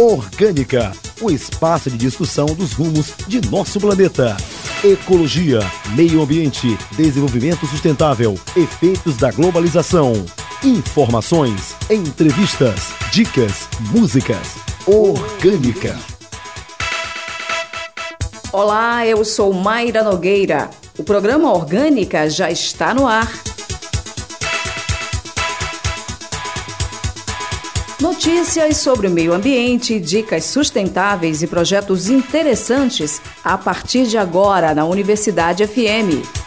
Orgânica, o espaço de discussão dos rumos de nosso planeta. Ecologia, meio ambiente, desenvolvimento sustentável, efeitos da globalização. Informações, entrevistas, dicas, músicas. Orgânica. Olá, eu sou Mayra Nogueira. O programa Orgânica já está no ar. Notícias sobre o meio ambiente, dicas sustentáveis e projetos interessantes a partir de agora na Universidade FM.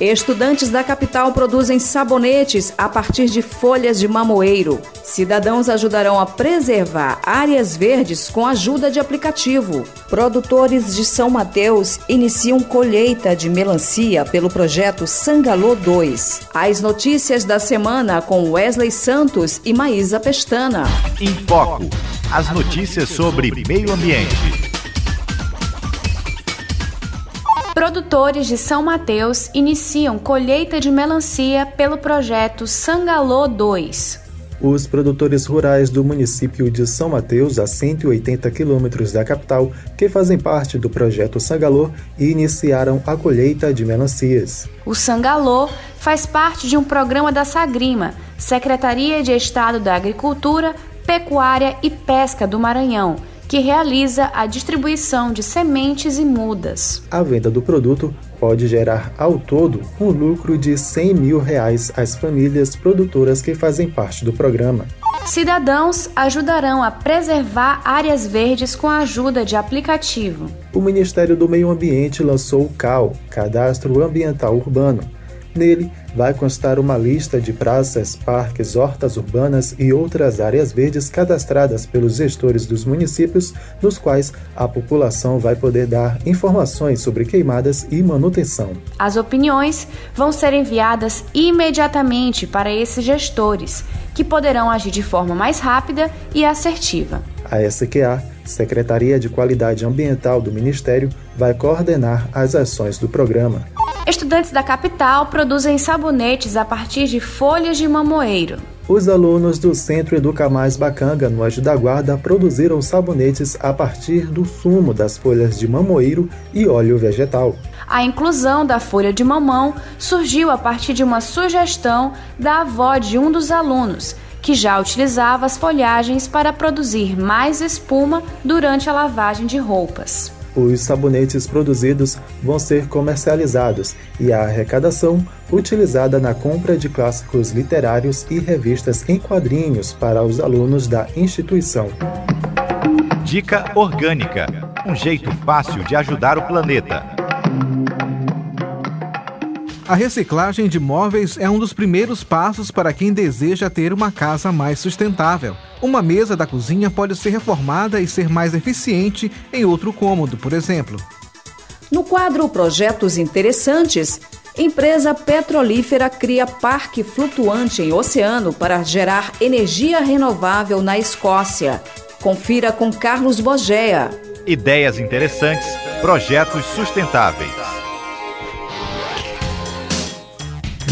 Estudantes da capital produzem sabonetes a partir de folhas de mamoeiro. Cidadãos ajudarão a preservar áreas verdes com a ajuda de aplicativo. Produtores de São Mateus iniciam colheita de melancia pelo projeto Sangalô 2. As notícias da semana com Wesley Santos e Maísa Pestana. Em Foco. As notícias sobre meio ambiente. Produtores de São Mateus iniciam colheita de melancia pelo projeto Sangalô 2. Os produtores rurais do município de São Mateus, a 180 quilômetros da capital, que fazem parte do projeto Sangalô, iniciaram a colheita de melancias. O Sangalô faz parte de um programa da Sagrima, Secretaria de Estado da Agricultura, Pecuária e Pesca do Maranhão que realiza a distribuição de sementes e mudas. A venda do produto pode gerar ao todo um lucro de 100 mil reais às famílias produtoras que fazem parte do programa. Cidadãos ajudarão a preservar áreas verdes com a ajuda de aplicativo. O Ministério do Meio Ambiente lançou o CAL, Cadastro Ambiental Urbano, Nele vai constar uma lista de praças, parques, hortas urbanas e outras áreas verdes cadastradas pelos gestores dos municípios, nos quais a população vai poder dar informações sobre queimadas e manutenção. As opiniões vão ser enviadas imediatamente para esses gestores, que poderão agir de forma mais rápida e assertiva. A SQA, Secretaria de Qualidade Ambiental do Ministério, vai coordenar as ações do programa. Estudantes da capital produzem sabonetes a partir de folhas de mamoeiro. Os alunos do Centro Educa Mais Bacanga, no Anjo da Guarda, produziram sabonetes a partir do sumo das folhas de mamoeiro e óleo vegetal. A inclusão da folha de mamão surgiu a partir de uma sugestão da avó de um dos alunos, que já utilizava as folhagens para produzir mais espuma durante a lavagem de roupas. Os sabonetes produzidos vão ser comercializados e a arrecadação utilizada na compra de clássicos literários e revistas em quadrinhos para os alunos da instituição. Dica Orgânica um jeito fácil de ajudar o planeta. A reciclagem de móveis é um dos primeiros passos para quem deseja ter uma casa mais sustentável. Uma mesa da cozinha pode ser reformada e ser mais eficiente em outro cômodo, por exemplo. No quadro Projetos Interessantes, empresa petrolífera cria parque flutuante em oceano para gerar energia renovável na Escócia. Confira com Carlos Bogea. Ideias interessantes, projetos sustentáveis.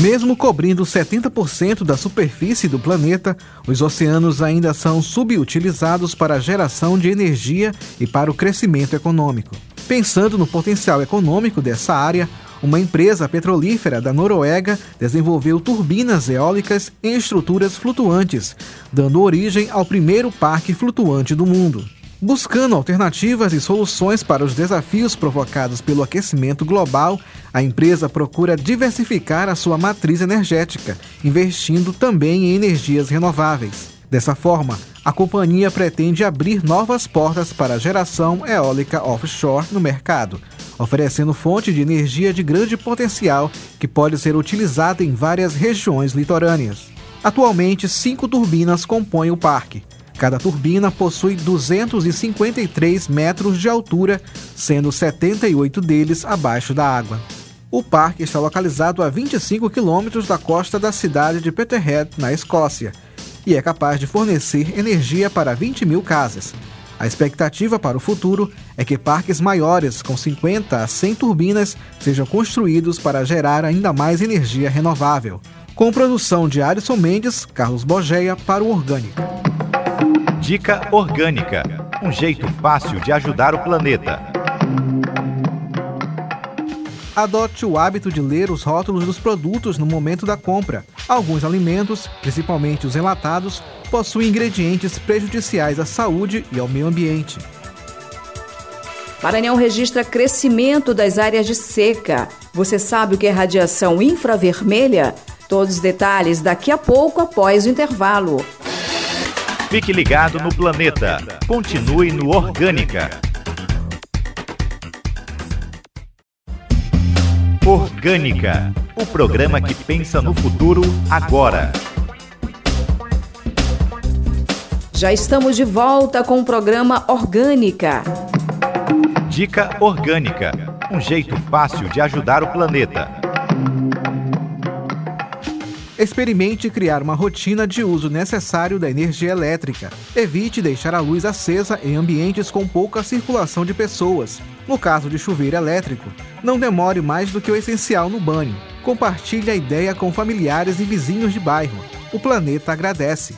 Mesmo cobrindo 70% da superfície do planeta, os oceanos ainda são subutilizados para a geração de energia e para o crescimento econômico. Pensando no potencial econômico dessa área, uma empresa petrolífera da Noruega desenvolveu turbinas eólicas em estruturas flutuantes, dando origem ao primeiro parque flutuante do mundo. Buscando alternativas e soluções para os desafios provocados pelo aquecimento global, a empresa procura diversificar a sua matriz energética, investindo também em energias renováveis. Dessa forma, a companhia pretende abrir novas portas para a geração eólica offshore no mercado, oferecendo fonte de energia de grande potencial que pode ser utilizada em várias regiões litorâneas. Atualmente, cinco turbinas compõem o parque. Cada turbina possui 253 metros de altura, sendo 78 deles abaixo da água. O parque está localizado a 25 quilômetros da costa da cidade de Peterhead, na Escócia, e é capaz de fornecer energia para 20 mil casas. A expectativa para o futuro é que parques maiores, com 50 a 100 turbinas, sejam construídos para gerar ainda mais energia renovável. Com produção de Alisson Mendes, Carlos Bogeia para o Orgânica. Dica Orgânica um jeito fácil de ajudar o planeta. Adote o hábito de ler os rótulos dos produtos no momento da compra. Alguns alimentos, principalmente os enlatados, possuem ingredientes prejudiciais à saúde e ao meio ambiente. Maranhão registra crescimento das áreas de seca. Você sabe o que é radiação infravermelha? Todos os detalhes daqui a pouco após o intervalo. Fique ligado no planeta. Continue no Orgânica. Orgânica o programa que pensa no futuro agora. Já estamos de volta com o programa Orgânica. Dica Orgânica um jeito fácil de ajudar o planeta. Experimente criar uma rotina de uso necessário da energia elétrica. Evite deixar a luz acesa em ambientes com pouca circulação de pessoas. No caso de chuveiro elétrico, não demore mais do que o essencial no banho. Compartilhe a ideia com familiares e vizinhos de bairro. O planeta agradece.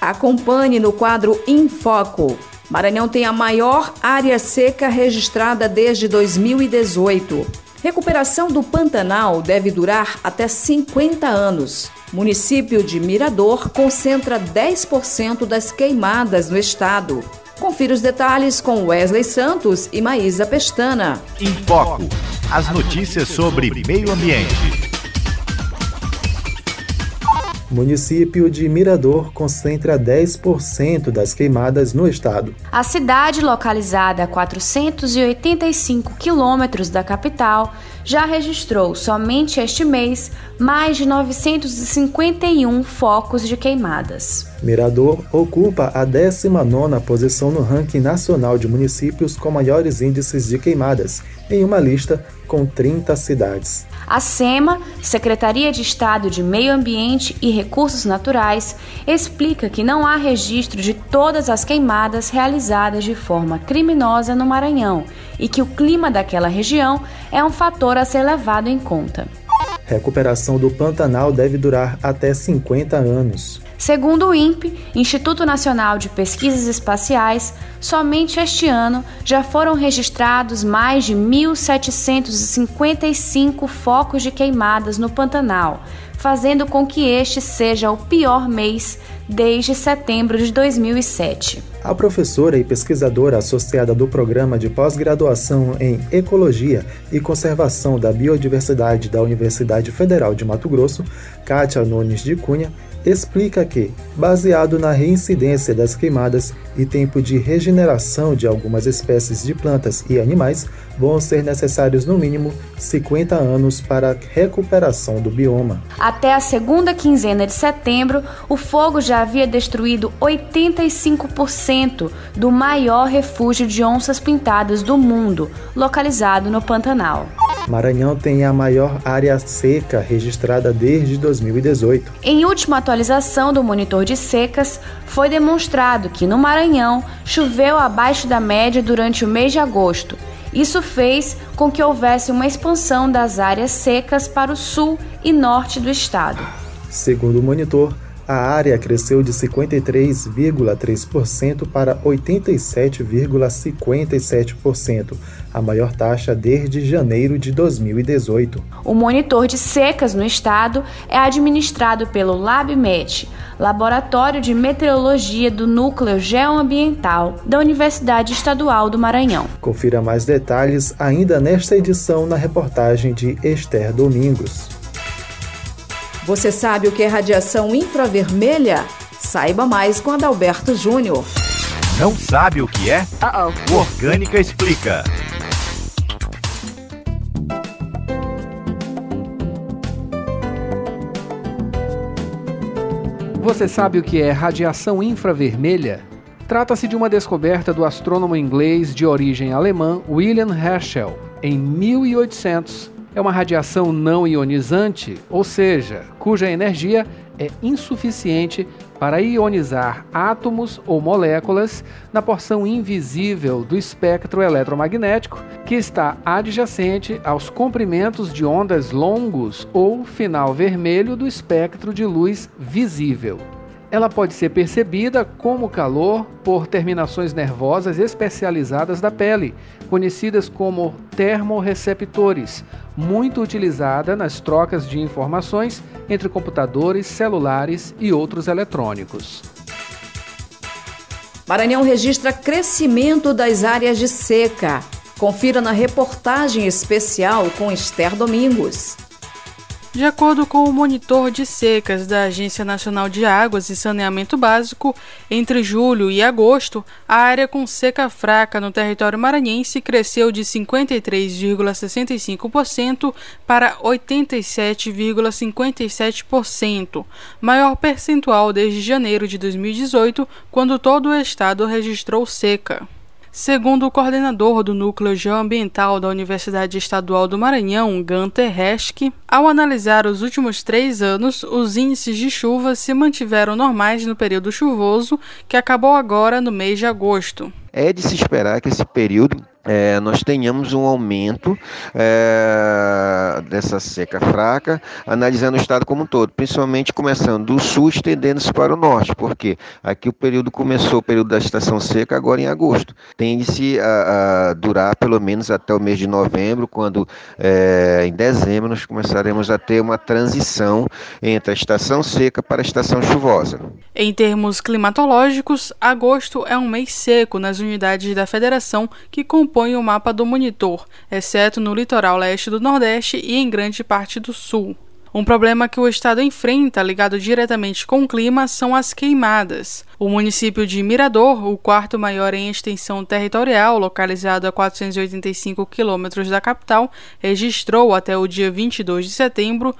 Acompanhe no quadro Infoco. Maranhão tem a maior área seca registrada desde 2018. Recuperação do Pantanal deve durar até 50 anos. Município de Mirador concentra 10% das queimadas no estado. Confira os detalhes com Wesley Santos e Maísa Pestana. Em Foco. As notícias sobre meio ambiente. Município de Mirador concentra 10% das queimadas no estado. A cidade, localizada a 485 quilômetros da capital, já registrou somente este mês mais de 951 focos de queimadas. Mirador ocupa a 19ª posição no ranking nacional de municípios com maiores índices de queimadas, em uma lista com 30 cidades. A SEMA, Secretaria de Estado de Meio Ambiente e Recursos Naturais, explica que não há registro de todas as queimadas realizadas de forma criminosa no Maranhão e que o clima daquela região é um fator a ser levado em conta. Recuperação do Pantanal deve durar até 50 anos. Segundo o INPE, Instituto Nacional de Pesquisas Espaciais, somente este ano já foram registrados mais de 1.755 focos de queimadas no Pantanal, fazendo com que este seja o pior mês desde setembro de 2007. A professora e pesquisadora associada do programa de pós-graduação em Ecologia e Conservação da Biodiversidade da Universidade Federal de Mato Grosso, Kátia Nunes de Cunha, explica que, baseado na reincidência das queimadas e tempo de regeneração de algumas espécies de plantas e animais, vão ser necessários no mínimo 50 anos para a recuperação do bioma. Até a segunda quinzena de setembro, o fogo já havia destruído 85% do maior refúgio de onças pintadas do mundo, localizado no Pantanal. Maranhão tem a maior área seca registrada desde 2018. Em última atualização do monitor de secas, foi demonstrado que no Maranhão choveu abaixo da média durante o mês de agosto. Isso fez com que houvesse uma expansão das áreas secas para o sul e norte do estado. Segundo o monitor, a área cresceu de 53,3% para 87,57%, a maior taxa desde janeiro de 2018. O monitor de secas no estado é administrado pelo LabMet, Laboratório de Meteorologia do Núcleo Geoambiental da Universidade Estadual do Maranhão. Confira mais detalhes ainda nesta edição na reportagem de Esther Domingos. Você sabe o que é radiação infravermelha? Saiba mais com Adalberto Júnior. Não sabe o que é? Uh -oh. O Orgânica explica. Você sabe o que é radiação infravermelha? Trata-se de uma descoberta do astrônomo inglês de origem alemã William Herschel em 1800 é uma radiação não ionizante, ou seja, cuja energia é insuficiente para ionizar átomos ou moléculas na porção invisível do espectro eletromagnético que está adjacente aos comprimentos de ondas longos ou final vermelho do espectro de luz visível. Ela pode ser percebida como calor por terminações nervosas especializadas da pele, conhecidas como termorreceptores, muito utilizada nas trocas de informações entre computadores, celulares e outros eletrônicos. Maranhão registra crescimento das áreas de seca. Confira na reportagem especial com Esther Domingos. De acordo com o monitor de secas da Agência Nacional de Águas e Saneamento Básico, entre julho e agosto, a área com seca fraca no território maranhense cresceu de 53,65% para 87,57%, maior percentual desde janeiro de 2018, quando todo o estado registrou seca. Segundo o coordenador do Núcleo Geoambiental da Universidade Estadual do Maranhão, Gunter Reschke, ao analisar os últimos três anos, os índices de chuva se mantiveram normais no período chuvoso, que acabou agora no mês de agosto. É de se esperar que esse período é, nós tenhamos um aumento é, dessa seca fraca, analisando o estado como um todo, principalmente começando do sul estendendo-se para o norte, porque aqui o período começou, o período da estação seca, agora em agosto. Tende-se a, a, durar pelo menos até o mês de novembro, quando é, em dezembro nós começaremos a ter uma transição entre a estação seca para a estação chuvosa. Em termos climatológicos, agosto é um mês seco nas unidades da federação que compõem compõem o mapa do monitor, exceto no litoral leste do Nordeste e em grande parte do Sul. Um problema que o estado enfrenta, ligado diretamente com o clima, são as queimadas. O município de Mirador, o quarto maior em extensão territorial, localizado a 485 quilômetros da capital, registrou até o dia 22 de setembro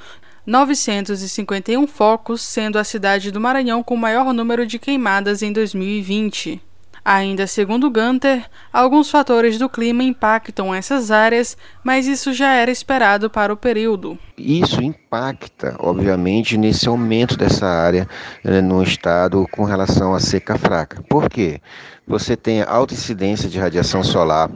951 focos, sendo a cidade do Maranhão com o maior número de queimadas em 2020. Ainda segundo Gunter, alguns fatores do clima impactam essas áreas, mas isso já era esperado para o período. Isso impacta, obviamente, nesse aumento dessa área né, no estado com relação à seca fraca. Por quê? Você tem alta incidência de radiação solar,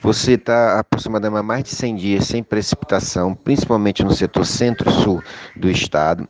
você está aproximadamente mais de 100 dias sem precipitação, principalmente no setor centro-sul do estado.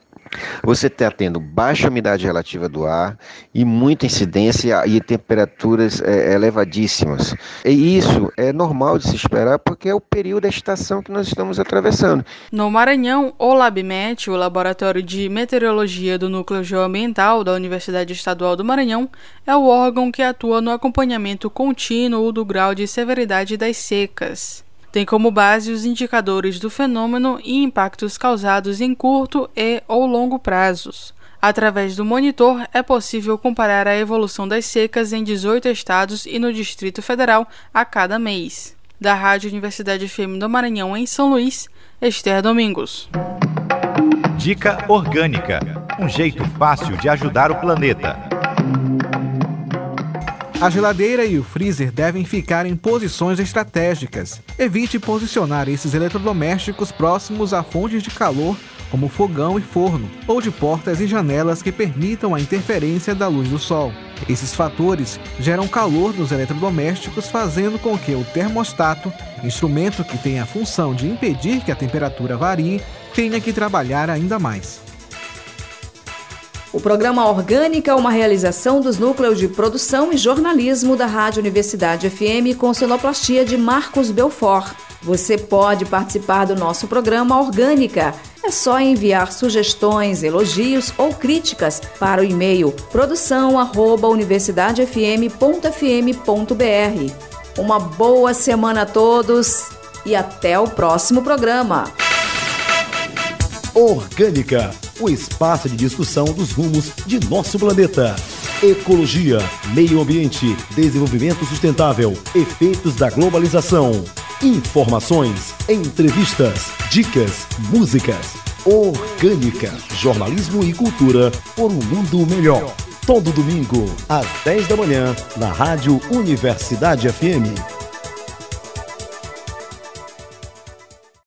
Você está tendo baixa umidade relativa do ar e muita incidência e temperaturas é, elevadíssimas. E isso é normal de se esperar porque é o período da estação que nós estamos atravessando. No Maranhão, o LabMet, o Laboratório de Meteorologia do Núcleo Geoambiental da Universidade Estadual do Maranhão, é o órgão que atua no acompanhamento contínuo do grau de severidade das secas. Tem como base os indicadores do fenômeno e impactos causados em curto e ou longo prazos. Através do monitor, é possível comparar a evolução das secas em 18 estados e no Distrito Federal a cada mês. Da Rádio Universidade FM do Maranhão, em São Luís, Esther Domingos. Dica Orgânica um jeito fácil de ajudar o planeta. A geladeira e o freezer devem ficar em posições estratégicas. Evite posicionar esses eletrodomésticos próximos a fontes de calor, como fogão e forno, ou de portas e janelas que permitam a interferência da luz do sol. Esses fatores geram calor nos eletrodomésticos, fazendo com que o termostato, instrumento que tem a função de impedir que a temperatura varie, tenha que trabalhar ainda mais. O programa Orgânica é uma realização dos núcleos de produção e jornalismo da Rádio Universidade FM com sonoplastia de Marcos Belfort. Você pode participar do nosso programa Orgânica. É só enviar sugestões, elogios ou críticas para o e-mail produção@universidadefm.fm.br. Uma boa semana a todos e até o próximo programa. Orgânica o espaço de discussão dos rumos de nosso planeta. Ecologia, meio ambiente, desenvolvimento sustentável, efeitos da globalização. Informações, entrevistas, dicas, músicas. Orgânica, jornalismo e cultura por um mundo melhor. Todo domingo, às 10 da manhã, na Rádio Universidade FM